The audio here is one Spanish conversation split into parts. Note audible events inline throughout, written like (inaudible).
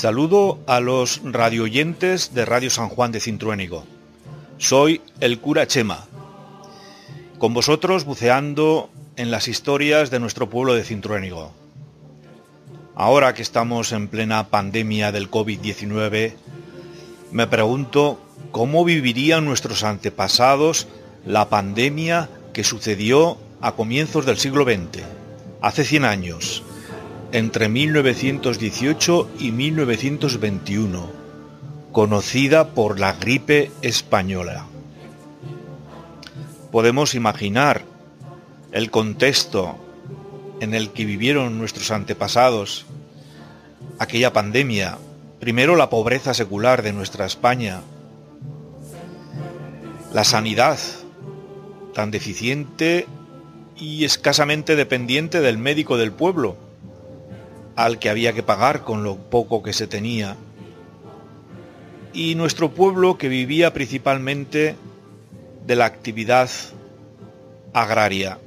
Saludo a los radioyentes de Radio San Juan de Cintruénigo. Soy el cura Chema, con vosotros buceando en las historias de nuestro pueblo de Cintruénigo. Ahora que estamos en plena pandemia del COVID-19, me pregunto cómo vivirían nuestros antepasados la pandemia que sucedió a comienzos del siglo XX, hace 100 años, entre 1918 y 1921, conocida por la gripe española. Podemos imaginar el contexto en el que vivieron nuestros antepasados aquella pandemia, primero la pobreza secular de nuestra España, la sanidad tan deficiente y escasamente dependiente del médico del pueblo, al que había que pagar con lo poco que se tenía, y nuestro pueblo que vivía principalmente de la actividad agraria,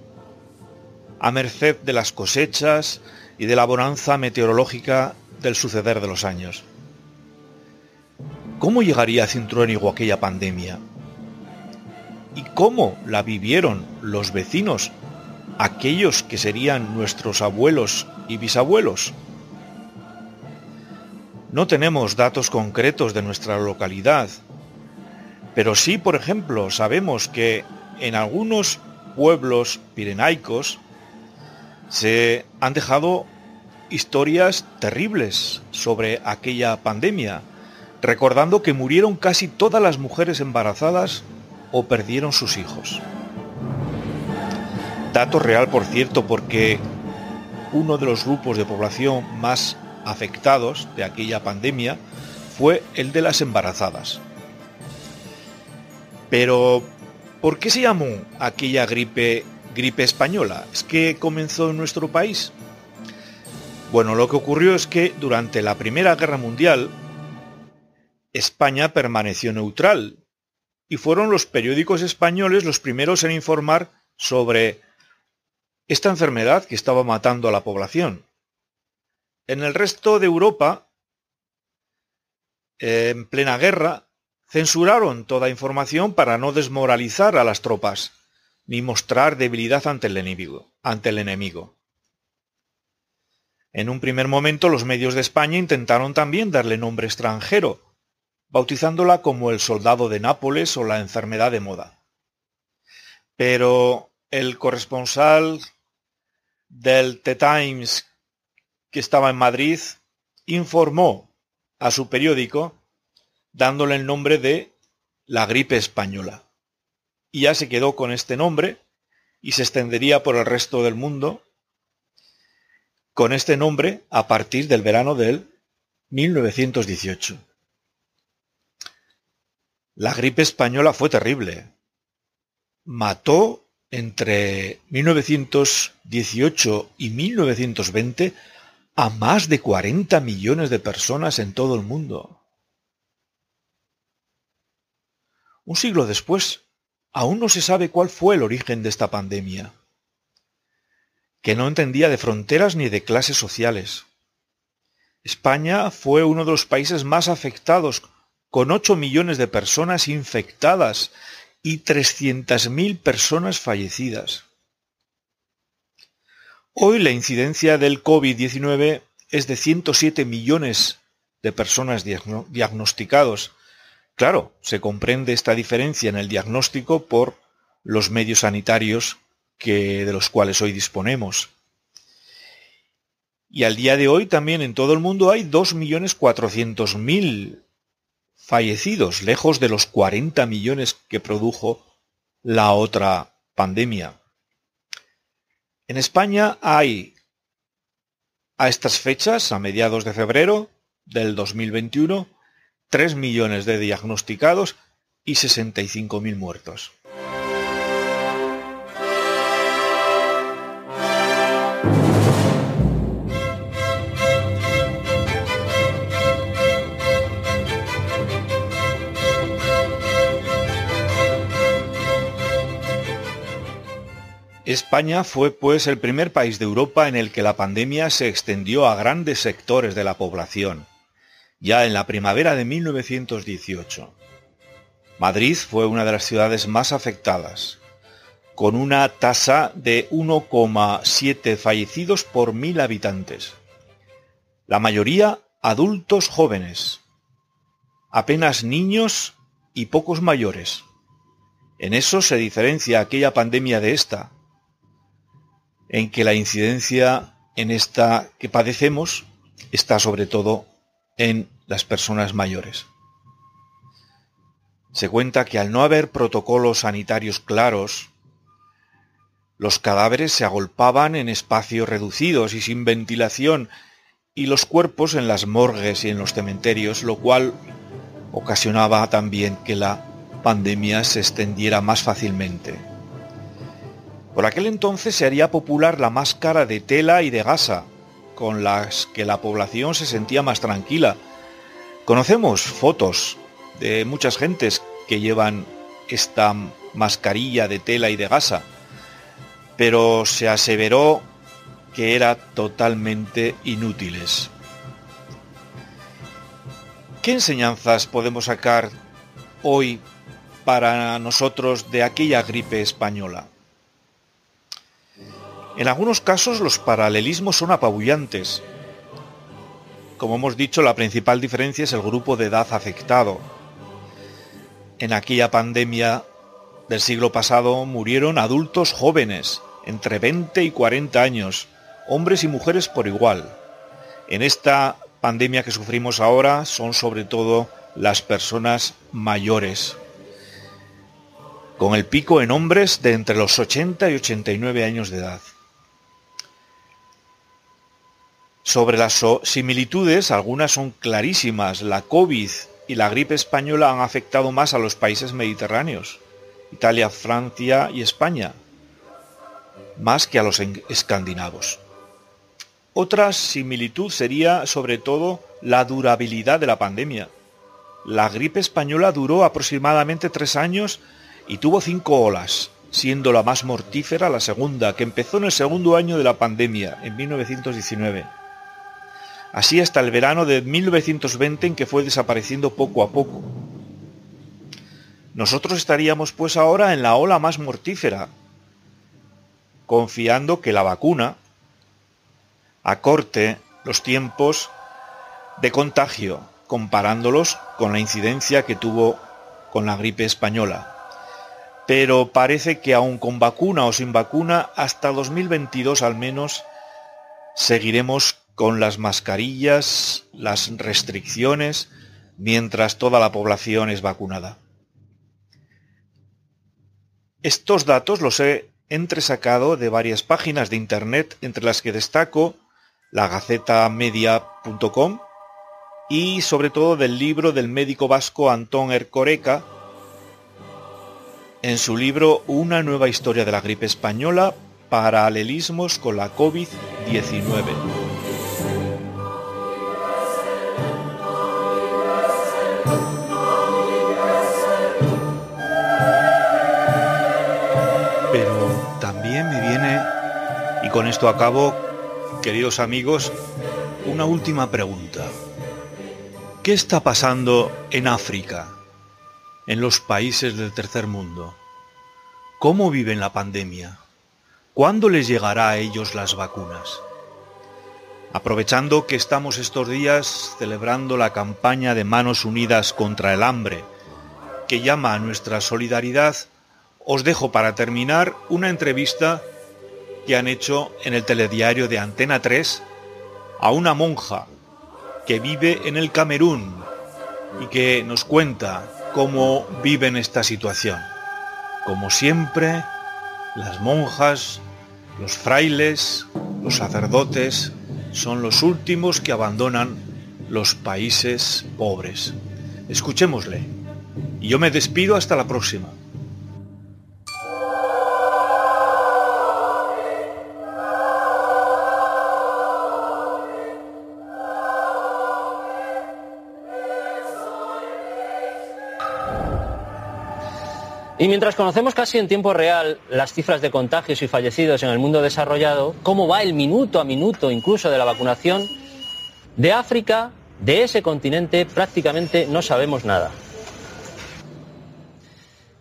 a merced de las cosechas y de la bonanza meteorológica del suceder de los años. ¿Cómo llegaría a Cintruénigo aquella pandemia? ¿Y cómo la vivieron los vecinos, aquellos que serían nuestros abuelos y bisabuelos? No tenemos datos concretos de nuestra localidad, pero sí, por ejemplo, sabemos que en algunos pueblos pirenaicos se han dejado historias terribles sobre aquella pandemia, recordando que murieron casi todas las mujeres embarazadas o perdieron sus hijos. Dato real, por cierto, porque uno de los grupos de población más afectados de aquella pandemia fue el de las embarazadas. Pero, ¿por qué se llamó aquella gripe gripe española? ¿Es que comenzó en nuestro país? Bueno, lo que ocurrió es que durante la Primera Guerra Mundial, España permaneció neutral y fueron los periódicos españoles los primeros en informar sobre esta enfermedad que estaba matando a la población. En el resto de Europa, en plena guerra, censuraron toda información para no desmoralizar a las tropas ni mostrar debilidad ante el enemigo. Ante el enemigo. En un primer momento los medios de España intentaron también darle nombre extranjero, bautizándola como el soldado de Nápoles o la enfermedad de moda. Pero el corresponsal del The Times que estaba en Madrid informó a su periódico dándole el nombre de la gripe española. Y ya se quedó con este nombre y se extendería por el resto del mundo con este nombre a partir del verano del 1918. La gripe española fue terrible. Mató entre 1918 y 1920 a más de 40 millones de personas en todo el mundo. Un siglo después, aún no se sabe cuál fue el origen de esta pandemia, que no entendía de fronteras ni de clases sociales. España fue uno de los países más afectados, con 8 millones de personas infectadas y 300.000 personas fallecidas. Hoy la incidencia del COVID-19 es de 107 millones de personas diagnosticados. Claro, se comprende esta diferencia en el diagnóstico por los medios sanitarios que, de los cuales hoy disponemos. Y al día de hoy también en todo el mundo hay 2.400.000 fallecidos, lejos de los 40 millones que produjo la otra pandemia. En España hay, a estas fechas, a mediados de febrero del 2021, 3 millones de diagnosticados y 65.000 muertos. España fue pues el primer país de Europa en el que la pandemia se extendió a grandes sectores de la población, ya en la primavera de 1918. Madrid fue una de las ciudades más afectadas, con una tasa de 1,7 fallecidos por mil habitantes. La mayoría adultos jóvenes, apenas niños y pocos mayores. En eso se diferencia aquella pandemia de esta, en que la incidencia en esta que padecemos está sobre todo en las personas mayores. Se cuenta que al no haber protocolos sanitarios claros, los cadáveres se agolpaban en espacios reducidos y sin ventilación y los cuerpos en las morgues y en los cementerios, lo cual ocasionaba también que la pandemia se extendiera más fácilmente. Por aquel entonces se haría popular la máscara de tela y de gasa, con las que la población se sentía más tranquila. Conocemos fotos de muchas gentes que llevan esta mascarilla de tela y de gasa, pero se aseveró que era totalmente inútiles. ¿Qué enseñanzas podemos sacar hoy para nosotros de aquella gripe española? En algunos casos los paralelismos son apabullantes. Como hemos dicho, la principal diferencia es el grupo de edad afectado. En aquella pandemia del siglo pasado murieron adultos jóvenes, entre 20 y 40 años, hombres y mujeres por igual. En esta pandemia que sufrimos ahora son sobre todo las personas mayores, con el pico en hombres de entre los 80 y 89 años de edad. Sobre las similitudes, algunas son clarísimas. La COVID y la gripe española han afectado más a los países mediterráneos, Italia, Francia y España, más que a los escandinavos. Otra similitud sería sobre todo la durabilidad de la pandemia. La gripe española duró aproximadamente tres años y tuvo cinco olas, siendo la más mortífera la segunda, que empezó en el segundo año de la pandemia, en 1919. Así hasta el verano de 1920 en que fue desapareciendo poco a poco. Nosotros estaríamos pues ahora en la ola más mortífera, confiando que la vacuna, acorte los tiempos de contagio, comparándolos con la incidencia que tuvo con la gripe española. Pero parece que aún con vacuna o sin vacuna, hasta 2022 al menos, seguiremos con las mascarillas, las restricciones, mientras toda la población es vacunada. Estos datos los he entresacado de varias páginas de Internet, entre las que destaco la gacetamedia.com y sobre todo del libro del médico vasco Antón Ercoreca en su libro Una nueva historia de la gripe española, paralelismos con la COVID-19. Con esto acabo, queridos amigos, una última pregunta. ¿Qué está pasando en África, en los países del tercer mundo? ¿Cómo viven la pandemia? ¿Cuándo les llegará a ellos las vacunas? Aprovechando que estamos estos días celebrando la campaña de Manos Unidas contra el Hambre, que llama a nuestra solidaridad, os dejo para terminar una entrevista que han hecho en el telediario de Antena 3 a una monja que vive en el Camerún y que nos cuenta cómo vive en esta situación. Como siempre, las monjas, los frailes, los sacerdotes son los últimos que abandonan los países pobres. Escuchémosle. Y yo me despido hasta la próxima. Y mientras conocemos casi en tiempo real las cifras de contagios y fallecidos en el mundo desarrollado, cómo va el minuto a minuto incluso de la vacunación, de África De ese continente prácticamente no sabemos nada.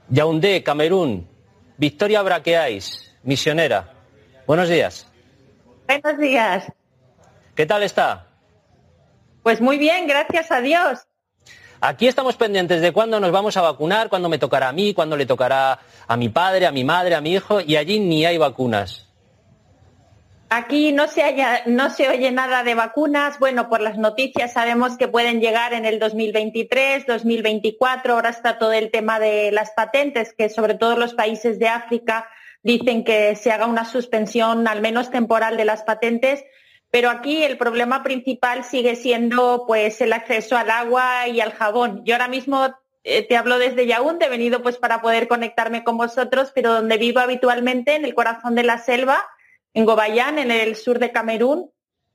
Yaoundé, Camerún, Victoria Braqueáis, misionera. Buenos días. Buenos días. ¿Qué tal está? Pues muy bien, gracias a Dios. Aquí estamos pendientes de cuándo nos vamos a vacunar, cuándo me tocará a mí, cuándo le tocará a mi padre, a mi madre, a mi hijo, y allí ni hay vacunas. Aquí no se, oye nada de vacunas. Bueno, por las noticias sabemos que pueden llegar en el 2023, 2024. Ahora está todo el tema de las patentes, que sobre todo los países de África dicen que se haga una suspensión, al menos temporal, de las patentes. Pero aquí el problema principal sigue siendo pues el acceso al agua y al jabón. Yo ahora mismo eh, te hablo desde Yaoundé, he venido pues para poder conectarme con vosotros, pero donde vivo habitualmente, en el corazón de la selva, en Gobayán, en el sur de Camerún,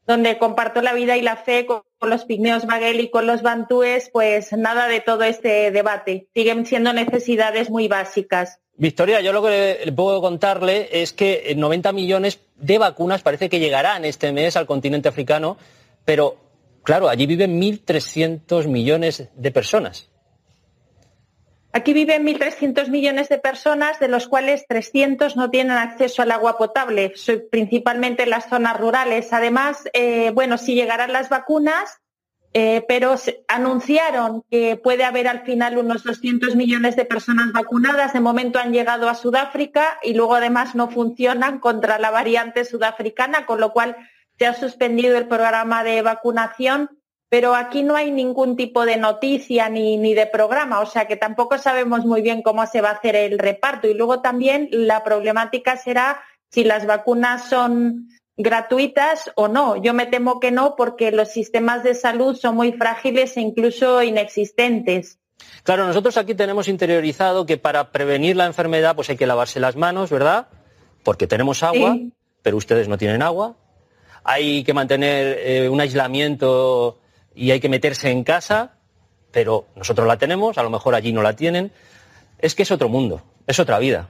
donde comparto la vida y la fe con, los pigmeos Baguel y con los bantúes, pues nada de todo este debate. Siguen siendo necesidades muy básicas. Victoria, yo lo que le puedo contarle es que 90 millones de vacunas parece que llegarán este mes al continente africano, pero claro, allí viven 1.300 millones de personas. Aquí viven 1.300 millones de personas, de los cuales 300 no tienen acceso al agua potable, principalmente en las zonas rurales. Además, eh, bueno, si llegarán las vacunas, eh, pero anunciaron que puede haber al final unos 200 millones de personas vacunadas. De momento han llegado a Sudáfrica y luego además no funcionan contra la variante sudafricana, con lo cual se ha suspendido el programa de vacunación pero aquí no hay ningún tipo de noticia ni, ni, de programa, o sea que tampoco sabemos muy bien cómo se va a hacer el reparto. Y luego también la problemática será si las vacunas son gratuitas o no. Yo me temo que no porque los sistemas de salud son muy frágiles e incluso inexistentes. Claro, nosotros aquí tenemos interiorizado que para prevenir la enfermedad pues hay que lavarse las manos, ¿verdad? Porque tenemos agua, pero ustedes no tienen agua. Hay que mantener eh, un aislamiento y hay que meterse en casa, pero nosotros la tenemos, a lo mejor allí no la tienen. Es que es otro mundo, es otra vida.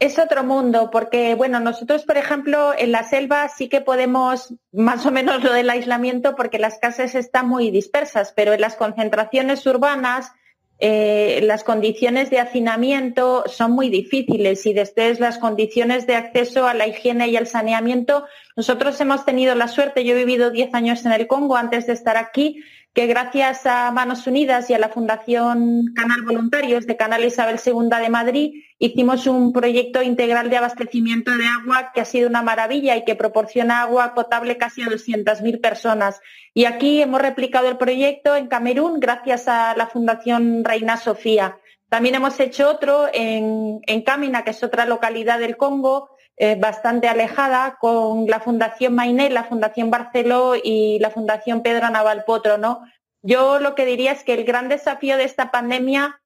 Es otro mundo, porque bueno, nosotros, por ejemplo, en la selva sí que podemos más o menos lo del aislamiento porque las casas están muy dispersas, pero en las concentraciones urbanas eh, las condiciones de hacinamiento son muy difíciles y después las condiciones de acceso a la higiene y al saneamiento. Nosotros hemos tenido la suerte, yo he vivido 10 años en el Congo antes de estar aquí, que gracias a Manos Unidas y a la Fundación Canal Voluntarios de Canal Isabel II de Madrid, hicimos un proyecto integral de abastecimiento de agua que ha sido una maravilla y que proporciona agua potable casi a 200.000 personas. Y aquí hemos replicado el proyecto en Camerún gracias a la Fundación Reina Sofía. También hemos hecho otro en, en Camina, que es otra localidad del Congo, eh, bastante alejada con la Fundación Mainé, la Fundación Barceló y la Fundación Pedro Naval Potro, ¿no? Yo lo que diría es que el gran desafío de esta pandemia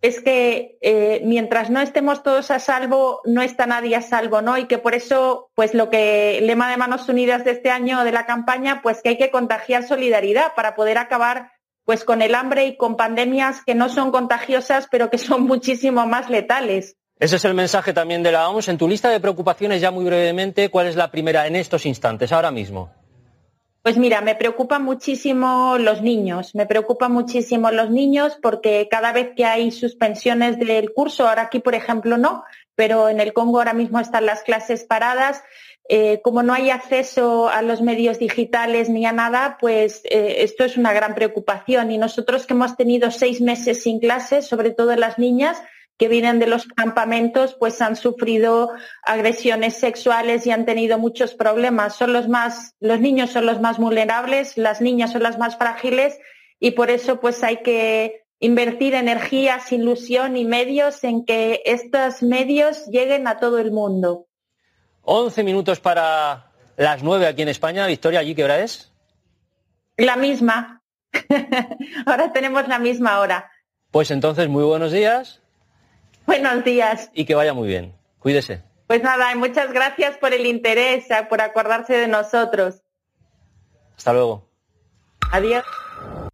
es que eh, mientras no estemos todos a salvo, no está nadie a salvo, ¿no? Y que por eso, pues lo que el lema de Manos Unidas de este año de la campaña, pues que hay que contagiar solidaridad para poder acabar pues con el hambre y con pandemias que no son contagiosas, pero que son (laughs) muchísimo más letales. Ese es el mensaje también de la OMS. En tu lista de preocupaciones, ya muy brevemente, ¿cuál es la primera en estos instantes, ahora mismo? Pues mira, me preocupan muchísimo los niños, me preocupan muchísimo los niños porque cada vez que hay suspensiones del curso, ahora aquí por ejemplo no, pero en el Congo ahora mismo están las clases paradas, eh, como no hay acceso a los medios digitales ni a nada, pues eh, esto es una gran preocupación y nosotros que hemos tenido seis meses sin clases, sobre todo las niñas, que vienen de los campamentos pues han sufrido agresiones sexuales y han tenido muchos problemas. Son los más, los niños son los más vulnerables, las niñas son las más frágiles y por eso pues hay que invertir energías, ilusión y medios en que estos medios lleguen a todo el mundo. 11 minutos para las 9 aquí en España. Victoria, ¿allí qué hora es? La misma. (laughs) Ahora tenemos la misma hora. Pues entonces, muy buenos días. Buenos días. Y que vaya muy bien. Cuídese. Pues nada, muchas gracias por el interés, por acordarse de nosotros. Hasta luego. Adiós.